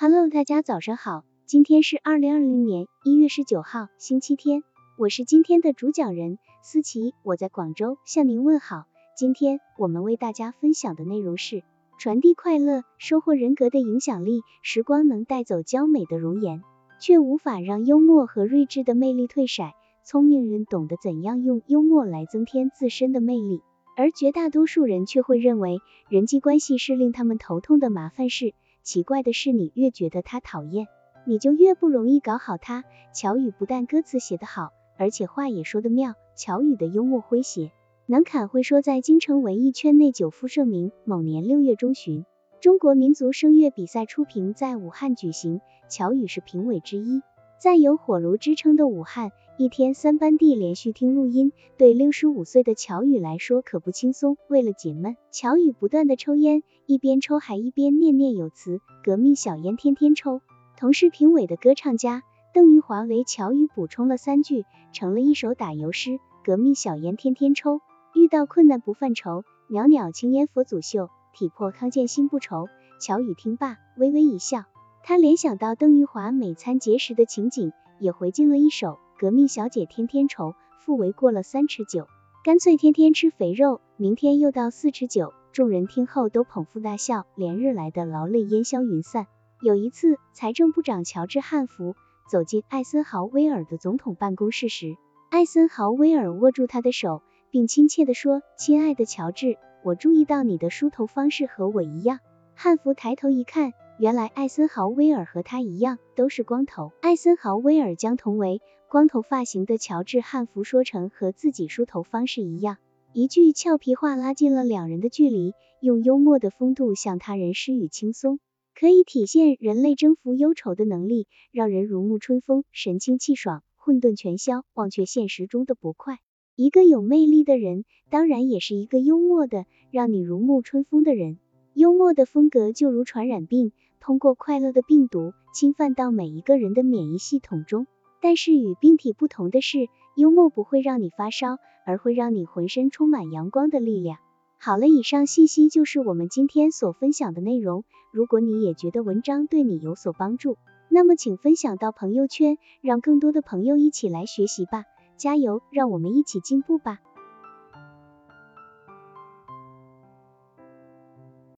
Hello，大家早上好，今天是二零二零年一月十九号，星期天，我是今天的主讲人思琪，我在广州向您问好。今天我们为大家分享的内容是传递快乐，收获人格的影响力。时光能带走娇美的容颜，却无法让幽默和睿智的魅力退色。聪明人懂得怎样用幽默来增添自身的魅力，而绝大多数人却会认为人际关系是令他们头痛的麻烦事。奇怪的是，你越觉得他讨厌，你就越不容易搞好他。乔羽不但歌词写得好，而且话也说得妙。乔羽的幽默诙谐，能侃会说，在京城文艺圈内久负盛名。某年六月中旬，中国民族声乐比赛初评在武汉举行，乔羽是评委之一。在有火炉之称的武汉，一天三班地连续听录音，对六十五岁的乔羽来说可不轻松。为了解闷，乔羽不断的抽烟，一边抽还一边念念有词：“革命小烟天天抽。”同是评委的歌唱家邓玉华为乔羽补充了三句，成了一首打油诗：“革命小烟天天抽，遇到困难不犯愁，袅袅青烟佛祖秀，体魄康健心不愁。”乔羽听罢微微一笑，他联想到邓玉华每餐节食的情景，也回敬了一首。革命小姐天天愁，腹围过了三尺九，干脆天天吃肥肉，明天又到四尺九。众人听后都捧腹大笑，连日来的劳累烟消云散。有一次，财政部长乔治汉弗走进艾森豪威尔的总统办公室时，艾森豪威尔握住他的手，并亲切地说：“亲爱的乔治，我注意到你的梳头方式和我一样。”汉弗抬头一看，原来艾森豪威尔和他一样，都是光头。艾森豪威尔将同为光头发型的乔治汉服说成和自己梳头方式一样，一句俏皮话拉近了两人的距离，用幽默的风度向他人施予轻松，可以体现人类征服忧愁的能力，让人如沐春风，神清气爽，混沌全消，忘却现实中的不快。一个有魅力的人，当然也是一个幽默的，让你如沐春风的人。幽默的风格就如传染病，通过快乐的病毒侵犯到每一个人的免疫系统中。但是与病体不同的是，幽默不会让你发烧，而会让你浑身充满阳光的力量。好了，以上信息就是我们今天所分享的内容。如果你也觉得文章对你有所帮助，那么请分享到朋友圈，让更多的朋友一起来学习吧。加油，让我们一起进步吧。